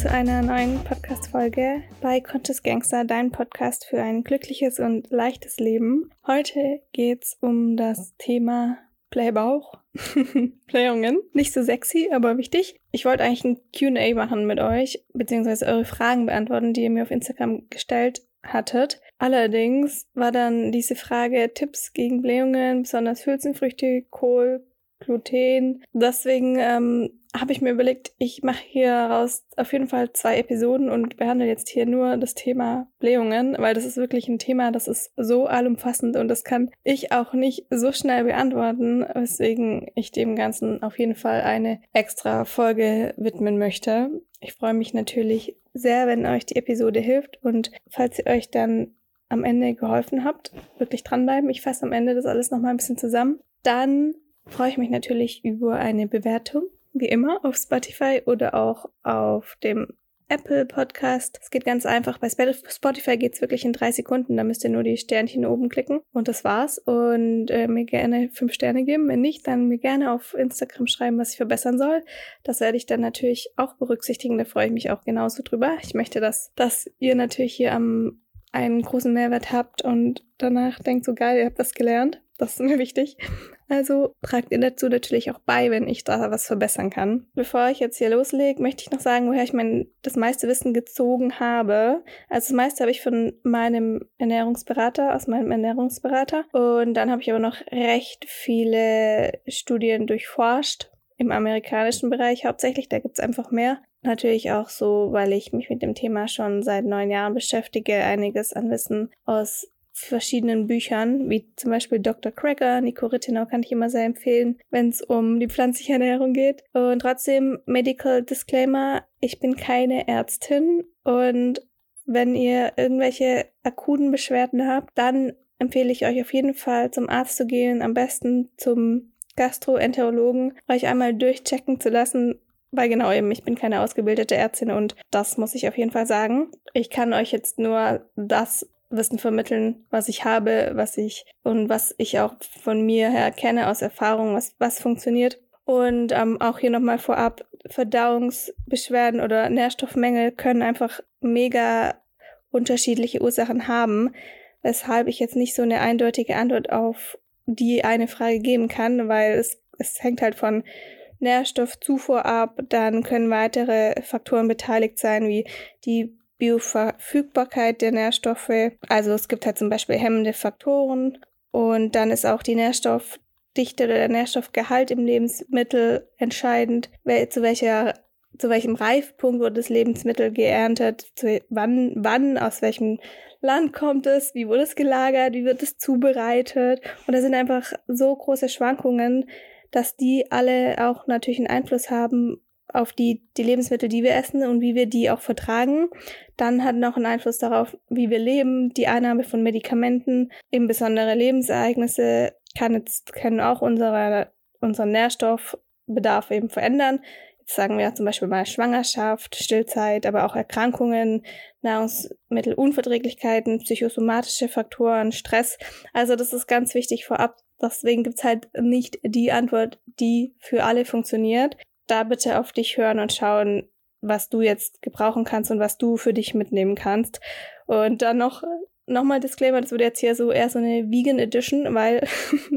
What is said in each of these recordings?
zu einer neuen Podcast-Folge bei Conscious Gangster, dein Podcast für ein glückliches und leichtes Leben. Heute geht's um das Thema Playbauch. Playungen. Nicht so sexy, aber wichtig. Ich wollte eigentlich ein QA machen mit euch, beziehungsweise eure Fragen beantworten, die ihr mir auf Instagram gestellt hattet. Allerdings war dann diese Frage Tipps gegen Blähungen, besonders Hülsenfrüchte, Kohl, Gluten. Deswegen ähm, habe ich mir überlegt, ich mache hier raus auf jeden Fall zwei Episoden und behandle jetzt hier nur das Thema Blähungen, weil das ist wirklich ein Thema, das ist so allumfassend und das kann ich auch nicht so schnell beantworten, weswegen ich dem Ganzen auf jeden Fall eine extra Folge widmen möchte. Ich freue mich natürlich sehr, wenn euch die Episode hilft und falls ihr euch dann am Ende geholfen habt, wirklich dranbleiben. Ich fasse am Ende das alles nochmal ein bisschen zusammen. Dann freue ich mich natürlich über eine Bewertung, wie immer, auf Spotify oder auch auf dem Apple Podcast. Es geht ganz einfach. Bei Spotify geht es wirklich in drei Sekunden. Da müsst ihr nur die Sternchen oben klicken und das war's. Und äh, mir gerne fünf Sterne geben. Wenn nicht, dann mir gerne auf Instagram schreiben, was ich verbessern soll. Das werde ich dann natürlich auch berücksichtigen. Da freue ich mich auch genauso drüber. Ich möchte, dass, dass ihr natürlich hier am einen großen Mehrwert habt und danach denkt so geil, ihr habt das gelernt. Das ist mir wichtig. Also tragt ihr dazu natürlich auch bei, wenn ich da was verbessern kann. Bevor ich jetzt hier loslege, möchte ich noch sagen, woher ich mein das meiste Wissen gezogen habe. Also das meiste habe ich von meinem Ernährungsberater, aus meinem Ernährungsberater. Und dann habe ich aber noch recht viele Studien durchforscht im amerikanischen Bereich hauptsächlich. Da gibt es einfach mehr. Natürlich auch so, weil ich mich mit dem Thema schon seit neun Jahren beschäftige, einiges an Wissen aus verschiedenen Büchern, wie zum Beispiel Dr. Cracker, Nico Rittenau kann ich immer sehr empfehlen, wenn es um die pflanzliche Ernährung geht. Und trotzdem Medical Disclaimer, ich bin keine Ärztin und wenn ihr irgendwelche akuten Beschwerden habt, dann empfehle ich euch auf jeden Fall zum Arzt zu gehen, am besten zum Gastroenterologen, euch einmal durchchecken zu lassen, weil genau eben, ich bin keine ausgebildete Ärztin und das muss ich auf jeden Fall sagen. Ich kann euch jetzt nur das Wissen vermitteln, was ich habe, was ich und was ich auch von mir her kenne aus Erfahrung, was, was funktioniert. Und ähm, auch hier nochmal vorab, Verdauungsbeschwerden oder Nährstoffmängel können einfach mega unterschiedliche Ursachen haben, weshalb ich jetzt nicht so eine eindeutige Antwort auf die eine Frage geben kann, weil es, es hängt halt von Nährstoffzufuhr ab, dann können weitere Faktoren beteiligt sein, wie die Bioverfügbarkeit der Nährstoffe. Also es gibt halt zum Beispiel hemmende Faktoren und dann ist auch die Nährstoffdichte oder der Nährstoffgehalt im Lebensmittel entscheidend, zu welcher zu welchem Reifpunkt wurde das Lebensmittel geerntet, zu, wann, wann, aus welchem Land kommt es, wie wurde es gelagert, wie wird es zubereitet. Und da sind einfach so große Schwankungen, dass die alle auch natürlich einen Einfluss haben auf die, die Lebensmittel, die wir essen und wie wir die auch vertragen. Dann hat noch einen Einfluss darauf, wie wir leben, die Einnahme von Medikamenten, eben besondere Lebensereignisse kann jetzt, können auch unsere, unseren Nährstoffbedarf eben verändern. Jetzt sagen wir zum Beispiel mal Schwangerschaft, Stillzeit, aber auch Erkrankungen, Nahrungsmittelunverträglichkeiten, psychosomatische Faktoren, Stress. Also das ist ganz wichtig vorab. Deswegen gibt's halt nicht die Antwort, die für alle funktioniert da bitte auf dich hören und schauen, was du jetzt gebrauchen kannst und was du für dich mitnehmen kannst. Und dann noch nochmal Disclaimer, das wird jetzt hier so eher so eine Vegan Edition, weil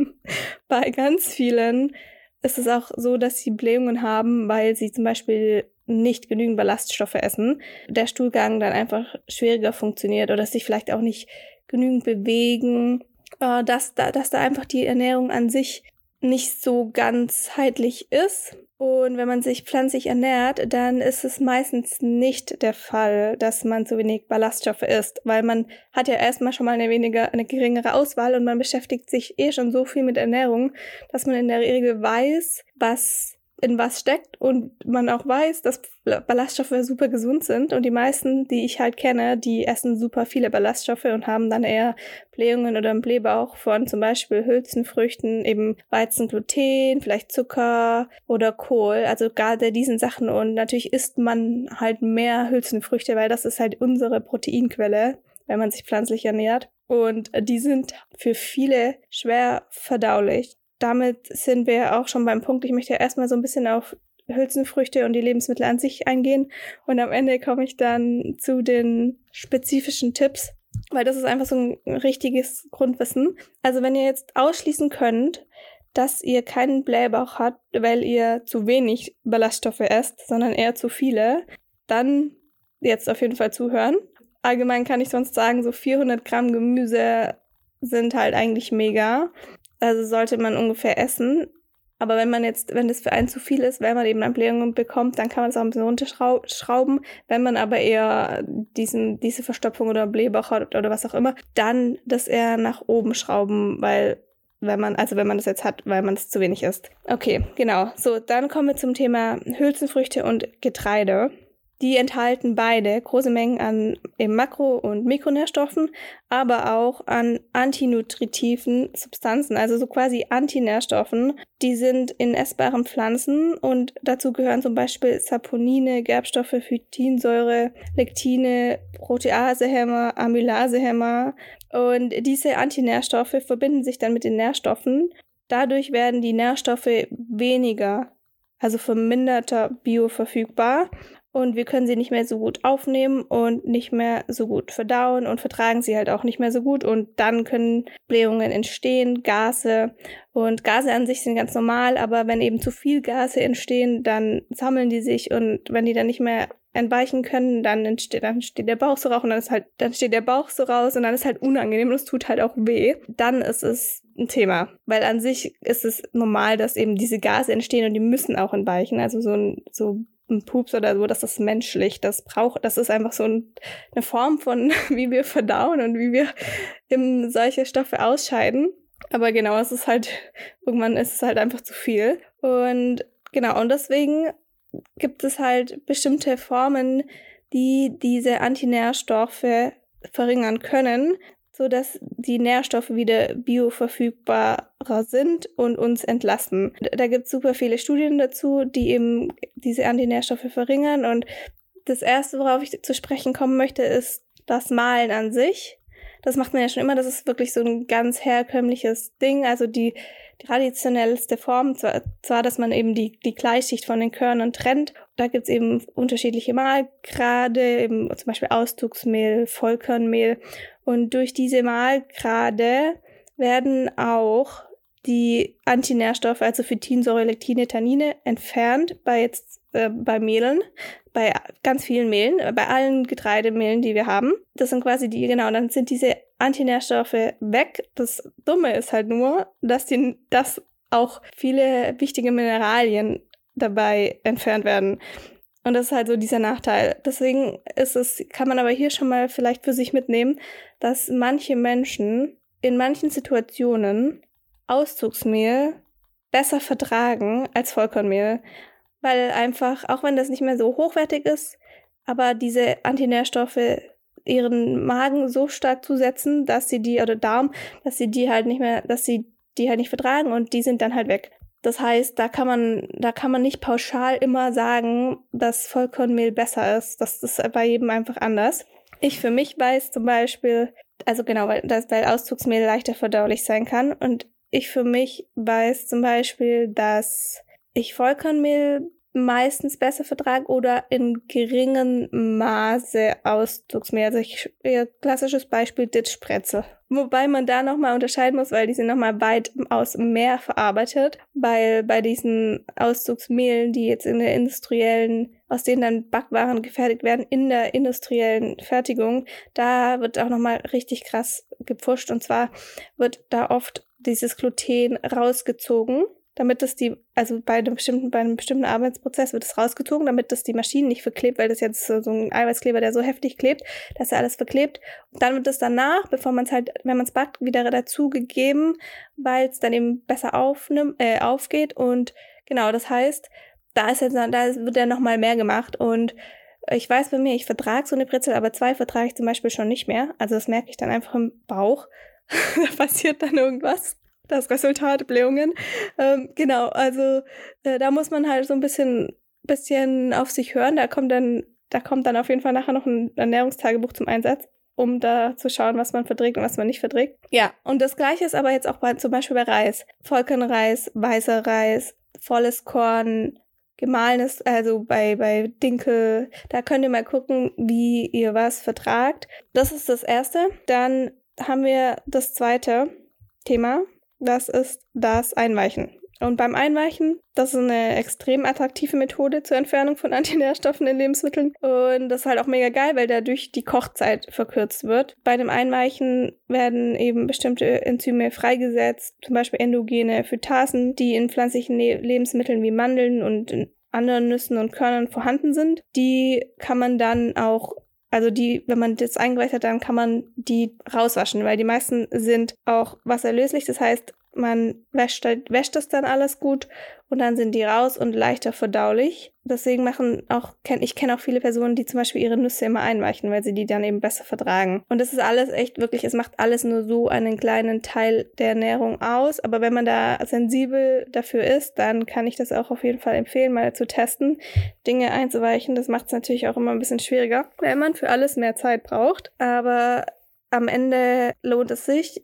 bei ganz vielen ist es auch so, dass sie Blähungen haben, weil sie zum Beispiel nicht genügend Ballaststoffe essen, der Stuhlgang dann einfach schwieriger funktioniert oder sich vielleicht auch nicht genügend bewegen, äh, dass, da, dass da einfach die Ernährung an sich nicht so ganzheitlich ist. Und wenn man sich pflanzlich ernährt, dann ist es meistens nicht der Fall, dass man zu wenig Ballaststoffe isst, weil man hat ja erstmal schon mal eine weniger, eine geringere Auswahl und man beschäftigt sich eh schon so viel mit Ernährung, dass man in der Regel weiß, was in was steckt und man auch weiß, dass Ballaststoffe super gesund sind. Und die meisten, die ich halt kenne, die essen super viele Ballaststoffe und haben dann eher Blähungen oder einen Blähbauch von zum Beispiel Hülsenfrüchten, eben Weizen, Gluten, vielleicht Zucker oder Kohl, also gerade diesen Sachen. Und natürlich isst man halt mehr Hülsenfrüchte, weil das ist halt unsere Proteinquelle, wenn man sich pflanzlich ernährt. Und die sind für viele schwer verdaulich damit sind wir auch schon beim Punkt, ich möchte ja erstmal so ein bisschen auf Hülsenfrüchte und die Lebensmittel an sich eingehen. Und am Ende komme ich dann zu den spezifischen Tipps, weil das ist einfach so ein richtiges Grundwissen. Also wenn ihr jetzt ausschließen könnt, dass ihr keinen Blähbauch habt, weil ihr zu wenig Ballaststoffe esst, sondern eher zu viele, dann jetzt auf jeden Fall zuhören. Allgemein kann ich sonst sagen, so 400 Gramm Gemüse sind halt eigentlich mega. Also sollte man ungefähr essen. Aber wenn man jetzt, wenn das für einen zu viel ist, weil man eben dann Blähungen bekommt, dann kann man es auch ein bisschen runterschrauben. Wenn man aber eher diesen, diese Verstopfung oder Blähbauch hat oder was auch immer, dann das eher nach oben schrauben, weil wenn man, also wenn man das jetzt hat, weil man es zu wenig isst. Okay, genau. So, dann kommen wir zum Thema Hülsenfrüchte und Getreide. Die enthalten beide große Mengen an Makro- und Mikronährstoffen, aber auch an antinutritiven Substanzen, also so quasi Antinährstoffen. Die sind in essbaren Pflanzen und dazu gehören zum Beispiel Saponine, Gerbstoffe, Phytinsäure, Lektine, Proteasehämmer, Amylasehämmer. Und diese Antinährstoffe verbinden sich dann mit den Nährstoffen. Dadurch werden die Nährstoffe weniger, also verminderter bioverfügbar und wir können sie nicht mehr so gut aufnehmen und nicht mehr so gut verdauen und vertragen sie halt auch nicht mehr so gut und dann können Blähungen entstehen, Gase und Gase an sich sind ganz normal, aber wenn eben zu viel Gase entstehen, dann sammeln die sich und wenn die dann nicht mehr entweichen können, dann entsteht, dann steht der Bauch so raus und dann ist halt, dann steht der Bauch so raus und dann ist halt unangenehm und es tut halt auch weh. Dann ist es ein Thema, weil an sich ist es normal, dass eben diese Gase entstehen und die müssen auch entweichen. Also so ein, so ein Pups oder so, das ist menschlich. Das braucht, das ist einfach so ein, eine Form von, wie wir verdauen und wie wir eben solche Stoffe ausscheiden. Aber genau, es ist halt, irgendwann ist es halt einfach zu viel. Und genau, und deswegen gibt es halt bestimmte Formen, die diese Antinährstoffe verringern können so dass die Nährstoffe wieder bioverfügbarer sind und uns entlasten. Da gibt es super viele Studien dazu, die eben diese Antinährstoffe verringern. Und das erste, worauf ich zu sprechen kommen möchte, ist das Malen an sich. Das macht man ja schon immer. Das ist wirklich so ein ganz herkömmliches Ding. Also die, traditionellste Form, zwar, zwar, dass man eben die, die Gleichschicht von den Körnern trennt. Da gibt's eben unterschiedliche Malgrade, eben zum Beispiel Auszugsmehl, Vollkornmehl. Und durch diese Malgrade werden auch die Antinährstoffe, also Phytinsäure, Lektine, Tannine, entfernt bei jetzt äh, bei Mehlen, bei ganz vielen Mehlen, bei allen Getreidemehlen, die wir haben. Das sind quasi die, genau, dann sind diese Antinährstoffe weg. Das Dumme ist halt nur, dass die, dass auch viele wichtige Mineralien dabei entfernt werden. Und das ist halt so dieser Nachteil. Deswegen ist es, kann man aber hier schon mal vielleicht für sich mitnehmen, dass manche Menschen in manchen Situationen Auszugsmehl besser vertragen als Vollkornmehl. Weil einfach, auch wenn das nicht mehr so hochwertig ist, aber diese Antinährstoffe ihren Magen so stark zusetzen, dass sie die, oder Darm, dass sie die halt nicht mehr, dass sie die halt nicht vertragen und die sind dann halt weg. Das heißt, da kann man, da kann man nicht pauschal immer sagen, dass Vollkornmehl besser ist. Das ist bei jedem einfach anders. Ich für mich weiß zum Beispiel, also genau, weil, das, weil Auszugsmehl leichter verdaulich sein kann. Und ich für mich weiß zum Beispiel, dass ich Vollkornmehl meistens besser vertrage oder in geringem Maße Auszugsmehl. Also ich, ihr klassisches Beispiel Ditchspretzel. Wobei man da nochmal unterscheiden muss, weil die sind nochmal weitaus mehr verarbeitet, weil bei diesen Auszugsmehlen, die jetzt in der industriellen, aus denen dann Backwaren gefertigt werden, in der industriellen Fertigung, da wird auch nochmal richtig krass gepfuscht und zwar wird da oft dieses Gluten rausgezogen damit das die, also bei einem bestimmten, bei einem bestimmten Arbeitsprozess wird es rausgezogen, damit das die Maschinen nicht verklebt, weil das jetzt so ein Eiweißkleber, der so heftig klebt, dass er alles verklebt. Und dann wird es danach, bevor man es halt, wenn man es backt, wieder dazugegeben, weil es dann eben besser aufnimmt, äh, aufgeht. Und genau, das heißt, da ist jetzt, da wird ja nochmal mehr gemacht und ich weiß bei mir, ich vertrage so eine Brezel, aber zwei vertrage ich zum Beispiel schon nicht mehr. Also das merke ich dann einfach im Bauch. da passiert dann irgendwas das Resultat Blähungen. Ähm, genau, also äh, da muss man halt so ein bisschen, bisschen auf sich hören. Da kommt dann, da kommt dann auf jeden Fall nachher noch ein Ernährungstagebuch zum Einsatz, um da zu schauen, was man verträgt und was man nicht verträgt. Ja, und das gleiche ist aber jetzt auch bei, zum Beispiel bei Reis. Vollkornreis, weißer Reis, volles Korn, gemahlenes, also bei, bei Dinkel, da könnt ihr mal gucken, wie ihr was vertragt. Das ist das erste. Dann haben wir das zweite Thema. Das ist das Einweichen. Und beim Einweichen, das ist eine extrem attraktive Methode zur Entfernung von Antinährstoffen in Lebensmitteln. Und das ist halt auch mega geil, weil dadurch die Kochzeit verkürzt wird. Bei dem Einweichen werden eben bestimmte Enzyme freigesetzt, zum Beispiel endogene Phytasen, die in pflanzlichen Lebensmitteln wie Mandeln und anderen Nüssen und Körnern vorhanden sind. Die kann man dann auch also die, wenn man das eingeweicht hat, dann kann man die rauswaschen, weil die meisten sind auch wasserlöslich. Das heißt, man wäscht, wäscht das dann alles gut und dann sind die raus und leichter verdaulich. Deswegen machen auch, ich kenne auch viele Personen, die zum Beispiel ihre Nüsse immer einweichen, weil sie die dann eben besser vertragen. Und das ist alles echt wirklich, es macht alles nur so einen kleinen Teil der Ernährung aus. Aber wenn man da sensibel dafür ist, dann kann ich das auch auf jeden Fall empfehlen, mal zu testen, Dinge einzuweichen. Das macht es natürlich auch immer ein bisschen schwieriger, weil man für alles mehr Zeit braucht. Aber am Ende lohnt es sich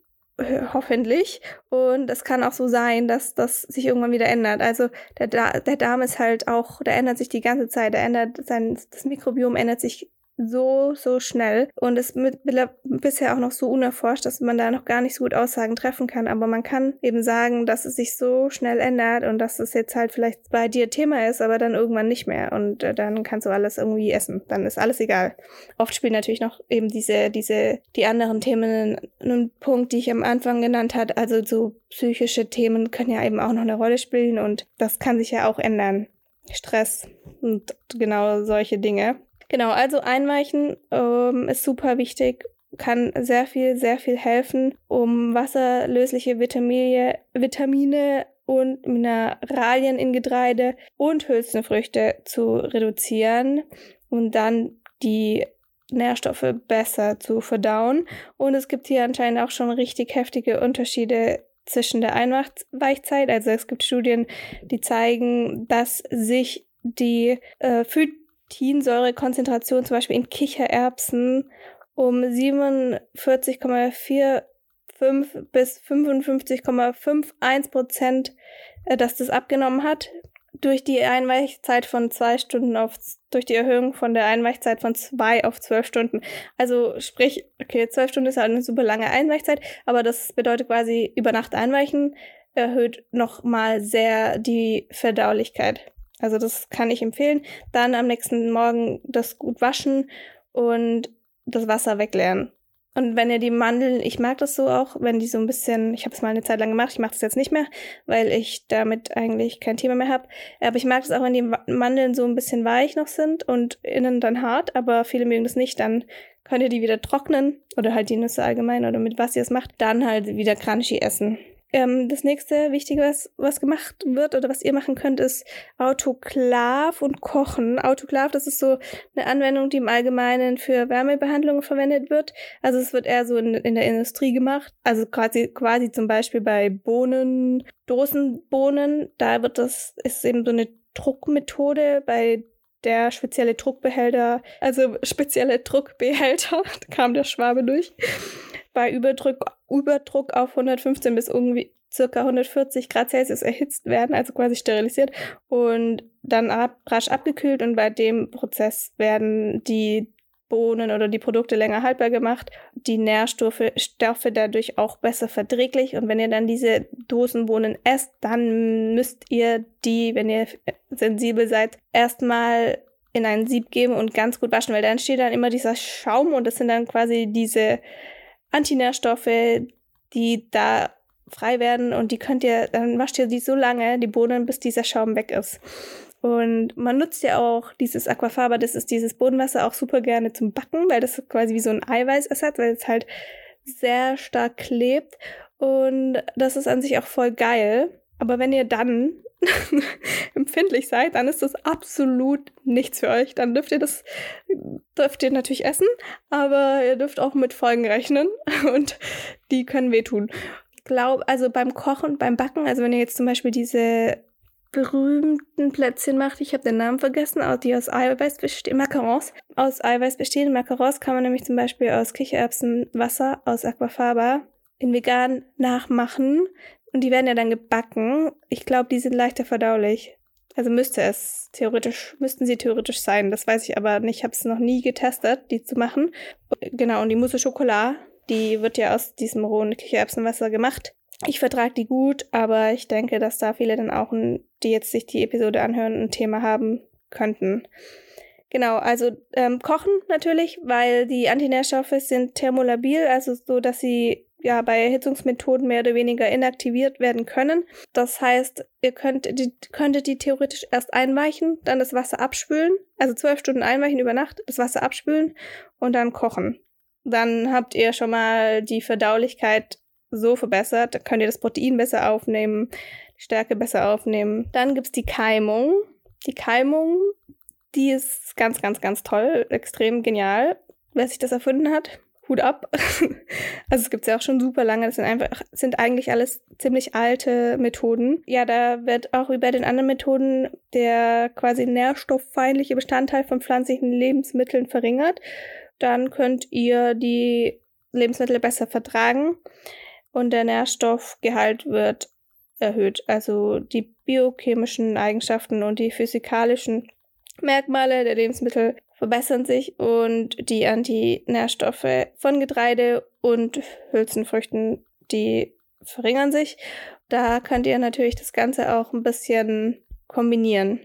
hoffentlich. Und es kann auch so sein, dass das sich irgendwann wieder ändert. Also der, der Darm ist halt auch, der ändert sich die ganze Zeit. Der ändert sein, das Mikrobiom ändert sich so, so schnell und ist mit, bisher auch noch so unerforscht, dass man da noch gar nicht so gut Aussagen treffen kann. Aber man kann eben sagen, dass es sich so schnell ändert und dass es jetzt halt vielleicht bei dir Thema ist, aber dann irgendwann nicht mehr. Und äh, dann kannst du alles irgendwie essen. Dann ist alles egal. Oft spielen natürlich noch eben diese, diese, die anderen Themen einen Punkt, die ich am Anfang genannt hat. Also so psychische Themen können ja eben auch noch eine Rolle spielen und das kann sich ja auch ändern. Stress und genau solche Dinge. Genau, also einweichen ähm, ist super wichtig, kann sehr viel, sehr viel helfen, um wasserlösliche Vitamine, Vitamine und Mineralien in Getreide und Hülsenfrüchte zu reduzieren und dann die Nährstoffe besser zu verdauen. Und es gibt hier anscheinend auch schon richtig heftige Unterschiede zwischen der Einweichzeit. Also es gibt Studien, die zeigen, dass sich die äh, Phytinsäurekonzentration zum Beispiel in Kichererbsen um 47,45 bis 55,51 Prozent, äh, dass das abgenommen hat durch die Einweichzeit von zwei Stunden auf, durch die Erhöhung von der Einweichzeit von zwei auf zwölf Stunden. Also sprich, okay, zwölf Stunden ist halt eine super lange Einweichzeit, aber das bedeutet quasi über Nacht einweichen erhöht nochmal sehr die Verdaulichkeit. Also das kann ich empfehlen. Dann am nächsten Morgen das gut waschen und das Wasser wegleeren. Und wenn ihr die Mandeln, ich mag das so auch, wenn die so ein bisschen, ich habe es mal eine Zeit lang gemacht, ich mache das jetzt nicht mehr, weil ich damit eigentlich kein Thema mehr habe. Aber ich mag es auch, wenn die Mandeln so ein bisschen weich noch sind und innen dann hart, aber viele mögen das nicht, dann könnt ihr die wieder trocknen oder halt die Nüsse allgemein oder mit was ihr es macht, dann halt wieder crunchy essen. Ähm, das nächste Wichtige, was, was gemacht wird oder was ihr machen könnt, ist Autoklav und Kochen. Autoklav, das ist so eine Anwendung, die im Allgemeinen für Wärmebehandlungen verwendet wird. Also es wird eher so in, in der Industrie gemacht. Also quasi, quasi zum Beispiel bei Bohnen, Dosenbohnen, da wird das, ist eben so eine Druckmethode, bei der spezielle Druckbehälter, also spezielle Druckbehälter, da kam der Schwabe durch, bei Überdruck, Überdruck auf 115 bis irgendwie circa 140 Grad Celsius erhitzt werden, also quasi sterilisiert und dann ab, rasch abgekühlt und bei dem Prozess werden die Bohnen oder die Produkte länger haltbar gemacht, die Nährstoffe Stoffe dadurch auch besser verträglich und wenn ihr dann diese Dosenbohnen esst, dann müsst ihr die, wenn ihr sensibel seid, erstmal in ein Sieb geben und ganz gut waschen, weil dann steht dann immer dieser Schaum und das sind dann quasi diese Antinährstoffe, die da frei werden und die könnt ihr, dann wascht ihr die so lange, die Bohnen, bis dieser Schaum weg ist. Und man nutzt ja auch dieses Aquafaba, das ist dieses Bodenwasser auch super gerne zum Backen, weil das quasi wie so ein Eiweißersatz, weil es halt sehr stark klebt. Und das ist an sich auch voll geil. Aber wenn ihr dann empfindlich seid, dann ist das absolut nichts für euch. Dann dürft ihr das, dürft ihr natürlich essen, aber ihr dürft auch mit Folgen rechnen und die können wehtun. Ich glaube, also beim Kochen, beim Backen, also wenn ihr jetzt zum Beispiel diese berühmten Plätzchen macht. Ich habe den Namen vergessen, die aus Eiweiß bestehen, Macarons. Aus Eiweiß bestehen. Macarons kann man nämlich zum Beispiel aus Kichererbsenwasser, aus Aquafaba in vegan nachmachen. Und die werden ja dann gebacken. Ich glaube, die sind leichter verdaulich. Also müsste es theoretisch, müssten sie theoretisch sein. Das weiß ich aber nicht. Ich habe es noch nie getestet, die zu machen. Genau, und die Mousse Schokolade, die wird ja aus diesem rohen Kichererbsenwasser gemacht. Ich vertrage die gut, aber ich denke, dass da viele dann auch, die jetzt sich die Episode anhören, ein Thema haben könnten. Genau, also ähm, kochen natürlich, weil die Antinährstoffe sind thermolabil, also so, dass sie ja bei Erhitzungsmethoden mehr oder weniger inaktiviert werden können. Das heißt, ihr könnt die, könntet die theoretisch erst einweichen, dann das Wasser abspülen, also zwölf Stunden einweichen über Nacht, das Wasser abspülen und dann kochen. Dann habt ihr schon mal die Verdaulichkeit so verbessert, dann könnt ihr das Protein besser aufnehmen, die Stärke besser aufnehmen. Dann gibt's die Keimung. Die Keimung die ist ganz, ganz, ganz toll, extrem genial. Wer sich das erfunden hat, Hut ab. also es gibt ja auch schon super lange. Das sind einfach, sind eigentlich alles ziemlich alte Methoden. Ja, da wird auch wie bei den anderen Methoden der quasi nährstofffeindliche Bestandteil von pflanzlichen Lebensmitteln verringert. Dann könnt ihr die Lebensmittel besser vertragen und der Nährstoffgehalt wird erhöht. Also die biochemischen Eigenschaften und die physikalischen Merkmale der Lebensmittel verbessern sich und die Antinährstoffe von Getreide und Hülsenfrüchten, die verringern sich. Da könnt ihr natürlich das Ganze auch ein bisschen kombinieren.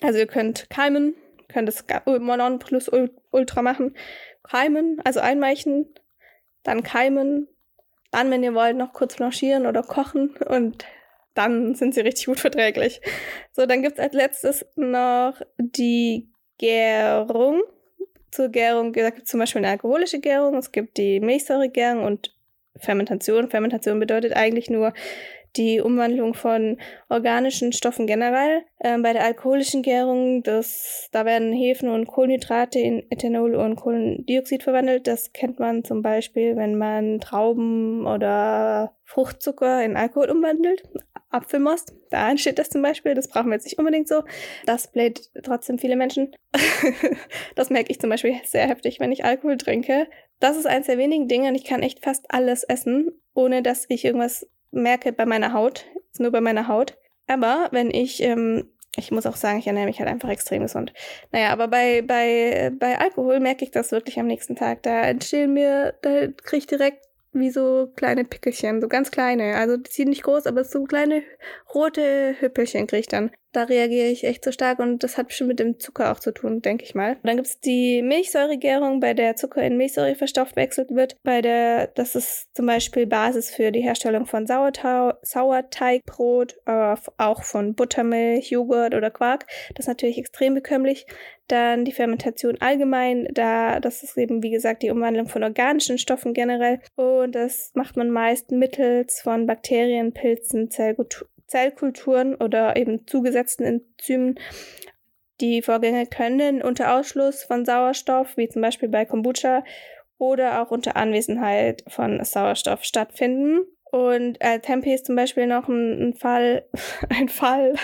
Also ihr könnt keimen, könnt es Monon plus Ultra machen. Keimen, also einweichen, dann keimen, dann, wenn ihr wollt, noch kurz blanchieren oder kochen und dann sind sie richtig gut verträglich. So, dann gibt es als letztes noch die Gärung. Zur Gärung, da gibt es zum Beispiel eine alkoholische Gärung, es gibt die Milchsäuregärung und Fermentation. Fermentation bedeutet eigentlich nur die Umwandlung von organischen Stoffen generell. Ähm, bei der alkoholischen Gärung, das, da werden Hefen und Kohlenhydrate in Ethanol und Kohlendioxid verwandelt. Das kennt man zum Beispiel, wenn man Trauben oder Fruchtzucker in Alkohol umwandelt. Apfelmost, da entsteht das zum Beispiel. Das brauchen wir jetzt nicht unbedingt so. Das bläht trotzdem viele Menschen. das merke ich zum Beispiel sehr heftig, wenn ich Alkohol trinke. Das ist eines der wenigen Dinge und ich kann echt fast alles essen, ohne dass ich irgendwas merke bei meiner Haut. Ist nur bei meiner Haut. Aber wenn ich, ähm, ich muss auch sagen, ich ernähre mich halt einfach extrem gesund. Naja, aber bei, bei, bei Alkohol merke ich das wirklich am nächsten Tag. Da entstehen mir, da kriege ich direkt wie so kleine Pickelchen, so ganz kleine. Also die sind nicht groß, aber so kleine rote Hüppelchen kriege ich dann. Da reagiere ich echt so stark und das hat bestimmt mit dem Zucker auch zu tun, denke ich mal. Dann gibt es die Milchsäuregärung, bei der Zucker in Milchsäure verstoffwechselt wird. Bei der, das ist zum Beispiel Basis für die Herstellung von Sauertau Sauerteigbrot, aber auch von Buttermilch, Joghurt oder Quark. Das ist natürlich extrem bekömmlich. Dann die Fermentation allgemein, da das ist eben wie gesagt die Umwandlung von organischen Stoffen generell und das macht man meist mittels von Bakterien, Pilzen, Zellkulturen oder eben zugesetzten Enzymen. Die Vorgänge können unter Ausschluss von Sauerstoff, wie zum Beispiel bei Kombucha, oder auch unter Anwesenheit von Sauerstoff stattfinden. Und äh, Tempe ist zum Beispiel noch ein, ein Fall, ein Fall,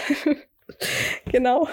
genau.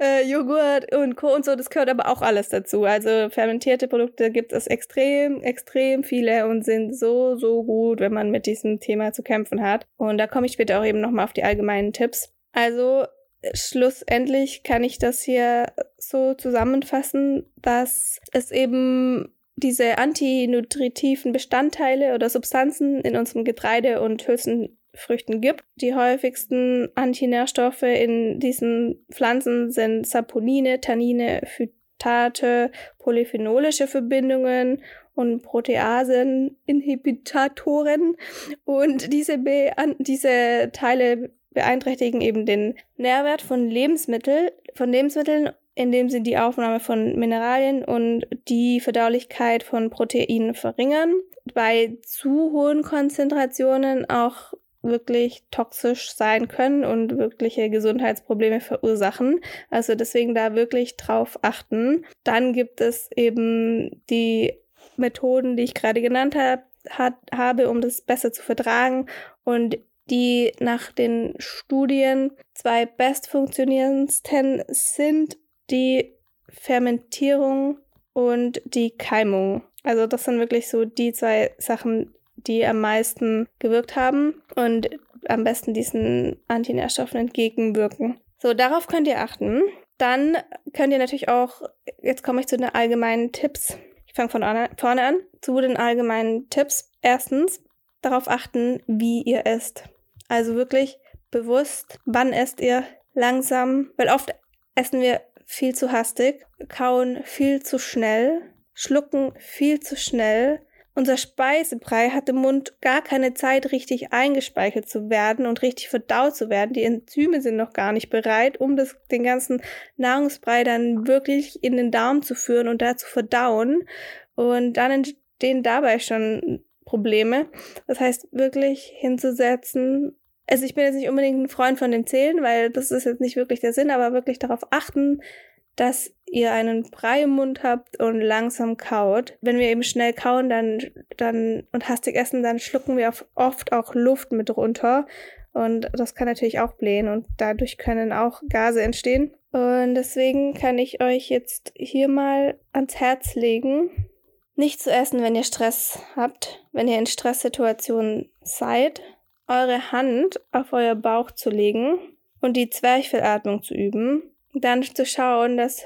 Äh, Joghurt und Co. und so, das gehört aber auch alles dazu. Also fermentierte Produkte gibt es extrem, extrem viele und sind so, so gut, wenn man mit diesem Thema zu kämpfen hat. Und da komme ich später auch eben nochmal auf die allgemeinen Tipps. Also schlussendlich kann ich das hier so zusammenfassen, dass es eben diese antinutritiven Bestandteile oder Substanzen in unserem Getreide und Hülsen Früchten gibt. Die häufigsten Antinährstoffe in diesen Pflanzen sind Saponine, Tannine, Phytate, polyphenolische Verbindungen und Proteasen, Inhibitatoren. Und diese, Be diese Teile beeinträchtigen eben den Nährwert von Lebensmitteln, von Lebensmitteln, indem sie die Aufnahme von Mineralien und die Verdaulichkeit von Proteinen verringern. Bei zu hohen Konzentrationen auch wirklich toxisch sein können und wirkliche Gesundheitsprobleme verursachen. Also deswegen da wirklich drauf achten. Dann gibt es eben die Methoden, die ich gerade genannt habe, hat, habe, um das besser zu vertragen und die nach den Studien zwei bestfunktionierendsten sind die Fermentierung und die Keimung. Also das sind wirklich so die zwei Sachen, die am meisten gewirkt haben und am besten diesen Antinährstoffen entgegenwirken. So, darauf könnt ihr achten. Dann könnt ihr natürlich auch, jetzt komme ich zu den allgemeinen Tipps. Ich fange von vorne an. Zu den allgemeinen Tipps. Erstens, darauf achten, wie ihr esst. Also wirklich bewusst, wann esst ihr langsam, weil oft essen wir viel zu hastig, kauen viel zu schnell, schlucken viel zu schnell. Unser Speisebrei hat im Mund gar keine Zeit, richtig eingespeichert zu werden und richtig verdaut zu werden. Die Enzyme sind noch gar nicht bereit, um das, den ganzen Nahrungsbrei dann wirklich in den Darm zu führen und da zu verdauen. Und dann entstehen dabei schon Probleme. Das heißt, wirklich hinzusetzen. Also ich bin jetzt nicht unbedingt ein Freund von dem Zählen, weil das ist jetzt nicht wirklich der Sinn, aber wirklich darauf achten, dass ihr einen Brei im Mund habt und langsam kaut. Wenn wir eben schnell kauen dann, dann und hastig essen, dann schlucken wir oft auch Luft mit runter. Und das kann natürlich auch blähen und dadurch können auch Gase entstehen. Und deswegen kann ich euch jetzt hier mal ans Herz legen, nicht zu essen, wenn ihr Stress habt, wenn ihr in Stresssituationen seid, eure Hand auf euer Bauch zu legen und die Zwerchfellatmung zu üben, dann zu schauen, dass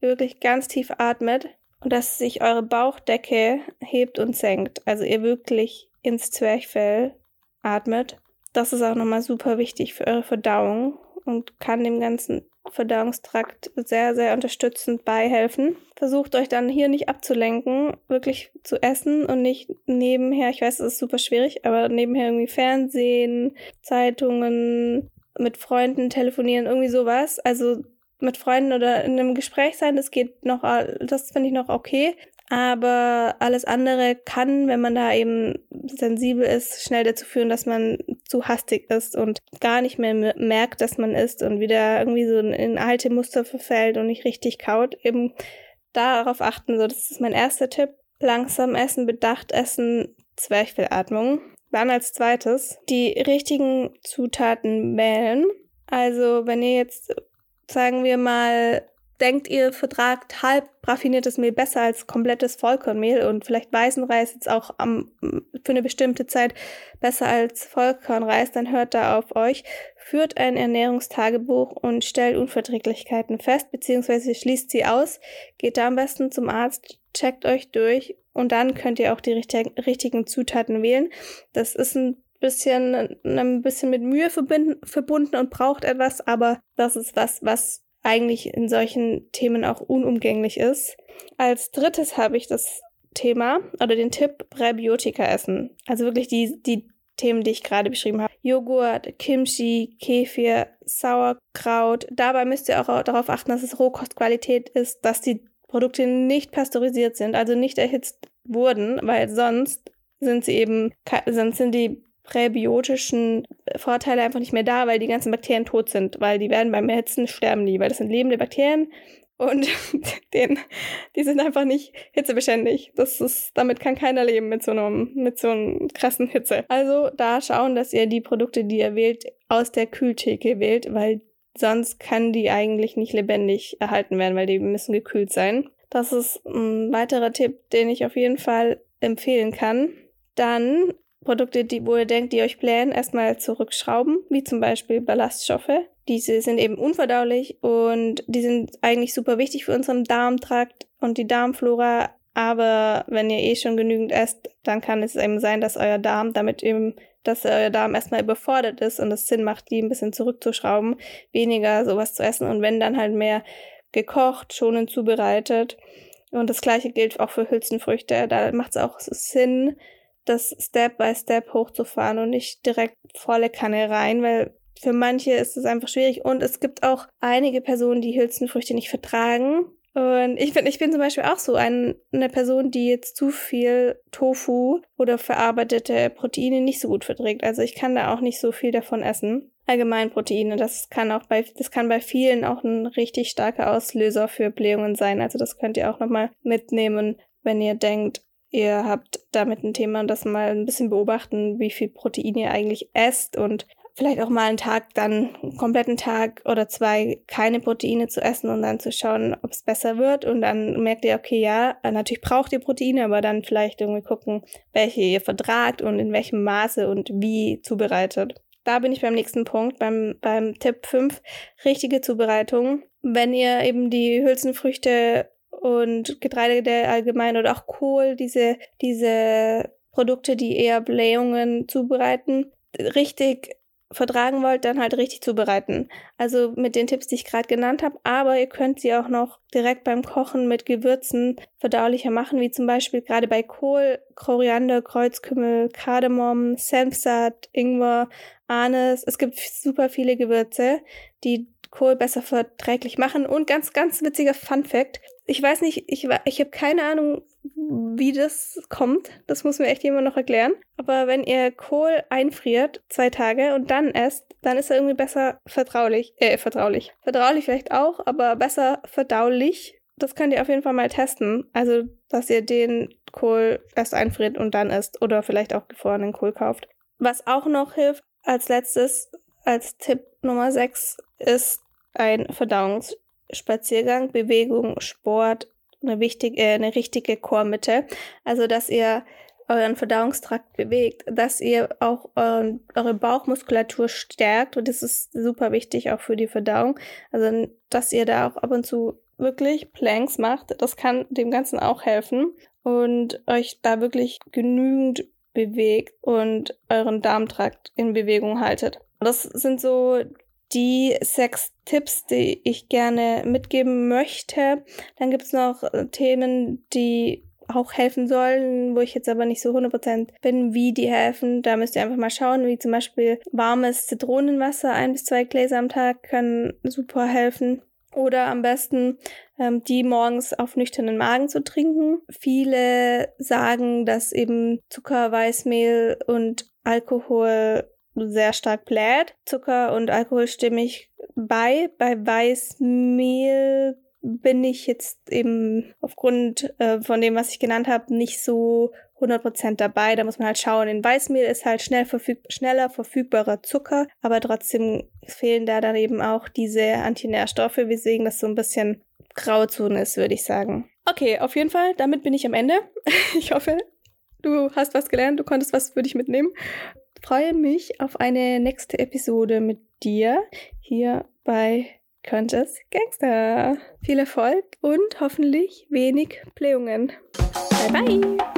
wirklich ganz tief atmet und dass sich eure Bauchdecke hebt und senkt. Also ihr wirklich ins Zwerchfell atmet. Das ist auch nochmal super wichtig für eure Verdauung und kann dem ganzen Verdauungstrakt sehr, sehr unterstützend beihelfen. Versucht euch dann hier nicht abzulenken, wirklich zu essen und nicht nebenher, ich weiß, es ist super schwierig, aber nebenher irgendwie Fernsehen, Zeitungen, mit Freunden telefonieren, irgendwie sowas. Also mit Freunden oder in einem Gespräch sein, das geht noch, das finde ich noch okay. Aber alles andere kann, wenn man da eben sensibel ist, schnell dazu führen, dass man zu hastig ist und gar nicht mehr merkt, dass man isst und wieder irgendwie so in alte Muster verfällt und nicht richtig kaut. Eben darauf achten, so das ist mein erster Tipp. Langsam essen, bedacht essen, Zwerchfellatmung. Dann als zweites die richtigen Zutaten wählen. Also wenn ihr jetzt, sagen wir mal, denkt, ihr vertragt halb raffiniertes Mehl besser als komplettes Vollkornmehl und vielleicht weißen Reis jetzt auch am, für eine bestimmte Zeit besser als Vollkornreis, dann hört da auf euch. Führt ein Ernährungstagebuch und stellt Unverträglichkeiten fest, beziehungsweise schließt sie aus. Geht da am besten zum Arzt, checkt euch durch und dann könnt ihr auch die richtig, richtigen Zutaten wählen. Das ist ein bisschen, ein bisschen mit Mühe verbunden und braucht etwas, aber das ist was, was eigentlich in solchen Themen auch unumgänglich ist. Als drittes habe ich das Thema oder den Tipp Präbiotika essen. Also wirklich die, die Themen, die ich gerade beschrieben habe. Joghurt, Kimchi, Kefir, Sauerkraut. Dabei müsst ihr auch darauf achten, dass es Rohkostqualität ist, dass die Produkte nicht pasteurisiert sind, also nicht erhitzt wurden, weil sonst sind sie eben, sonst sind die präbiotischen Vorteile einfach nicht mehr da, weil die ganzen Bakterien tot sind, weil die werden beim Erhitzen sterben die, weil das sind lebende Bakterien und den, die sind einfach nicht hitzebeständig. Das ist, damit kann keiner leben mit so einem, mit so einem krassen Hitze. Also da schauen, dass ihr die Produkte, die ihr wählt, aus der Kühltheke wählt, weil sonst kann die eigentlich nicht lebendig erhalten werden, weil die müssen gekühlt sein. Das ist ein weiterer Tipp, den ich auf jeden Fall empfehlen kann. Dann Produkte, die, wo ihr denkt, die euch blähen, erstmal zurückschrauben, wie zum Beispiel Ballaststoffe. Diese sind eben unverdaulich und die sind eigentlich super wichtig für unseren Darmtrakt und die Darmflora. Aber wenn ihr eh schon genügend esst, dann kann es eben sein, dass euer Darm damit eben, dass euer Darm erstmal überfordert ist und es Sinn macht, die ein bisschen zurückzuschrauben, weniger sowas zu essen und wenn dann halt mehr gekocht, schonend zubereitet. Und das gleiche gilt auch für Hülsenfrüchte. Da macht es auch Sinn, das Step by Step hochzufahren und nicht direkt volle Kanne rein, weil für manche ist es einfach schwierig und es gibt auch einige Personen, die Hülsenfrüchte nicht vertragen. Und ich bin, ich bin zum Beispiel auch so ein, eine Person, die jetzt zu viel Tofu oder verarbeitete Proteine nicht so gut verträgt. Also ich kann da auch nicht so viel davon essen. Allgemein Proteine, das kann auch bei, das kann bei vielen auch ein richtig starker Auslöser für Blähungen sein. Also das könnt ihr auch nochmal mitnehmen, wenn ihr denkt, ihr habt damit ein Thema das mal ein bisschen beobachten, wie viel Protein ihr eigentlich esst und vielleicht auch mal einen Tag dann, einen kompletten Tag oder zwei keine Proteine zu essen und dann zu schauen, ob es besser wird und dann merkt ihr, okay, ja, natürlich braucht ihr Proteine, aber dann vielleicht irgendwie gucken, welche ihr vertragt und in welchem Maße und wie zubereitet. da bin ich beim nächsten Punkt, beim, beim Tipp 5, richtige Zubereitung. Wenn ihr eben die Hülsenfrüchte und Getreide allgemein oder auch Kohl, diese, diese Produkte, die eher Blähungen zubereiten, richtig vertragen wollt, dann halt richtig zubereiten. Also mit den Tipps, die ich gerade genannt habe, aber ihr könnt sie auch noch direkt beim Kochen mit Gewürzen verdaulicher machen, wie zum Beispiel gerade bei Kohl, Koriander, Kreuzkümmel, Kardamom, Senfsaat, Ingwer, Anis. Es gibt super viele Gewürze, die Kohl besser verträglich machen. Und ganz, ganz witziger Fun Fact. Ich weiß nicht, ich, ich habe keine Ahnung, wie das kommt. Das muss mir echt jemand noch erklären. Aber wenn ihr Kohl einfriert, zwei Tage und dann esst, dann ist er irgendwie besser vertraulich. Äh, vertraulich. Vertraulich vielleicht auch, aber besser verdaulich. Das könnt ihr auf jeden Fall mal testen. Also, dass ihr den Kohl erst einfriert und dann esst. Oder vielleicht auch gefrorenen Kohl kauft. Was auch noch hilft, als letztes, als Tipp Nummer 6, ist ein Verdauungsspaziergang, Bewegung, Sport eine, wichtige, äh, eine richtige Chormitte. Also, dass ihr euren Verdauungstrakt bewegt, dass ihr auch euren, eure Bauchmuskulatur stärkt und das ist super wichtig auch für die Verdauung. Also, dass ihr da auch ab und zu wirklich Planks macht, das kann dem Ganzen auch helfen und euch da wirklich genügend bewegt und euren Darmtrakt in Bewegung haltet. Das sind so die sechs Tipps, die ich gerne mitgeben möchte. Dann gibt es noch äh, Themen, die auch helfen sollen, wo ich jetzt aber nicht so 100% bin, wie die helfen. Da müsst ihr einfach mal schauen, wie zum Beispiel warmes Zitronenwasser, ein bis zwei Gläser am Tag können super helfen. Oder am besten ähm, die morgens auf nüchternen Magen zu trinken. Viele sagen, dass eben Zucker, Weißmehl und Alkohol sehr stark bläht. Zucker und Alkohol stimme ich bei. Bei Weißmehl bin ich jetzt eben aufgrund äh, von dem, was ich genannt habe, nicht so 100% dabei. Da muss man halt schauen. In Weißmehl ist halt schnell verfüg schneller verfügbarer Zucker, aber trotzdem fehlen da dann eben auch diese Antinährstoffe, weswegen das so ein bisschen Grauzone ist, würde ich sagen. Okay, auf jeden Fall, damit bin ich am Ende. Ich hoffe, du hast was gelernt, du konntest was für dich mitnehmen freue mich auf eine nächste Episode mit dir hier bei Conscious Gangster. Viel Erfolg und hoffentlich wenig Blähungen. Bye bye!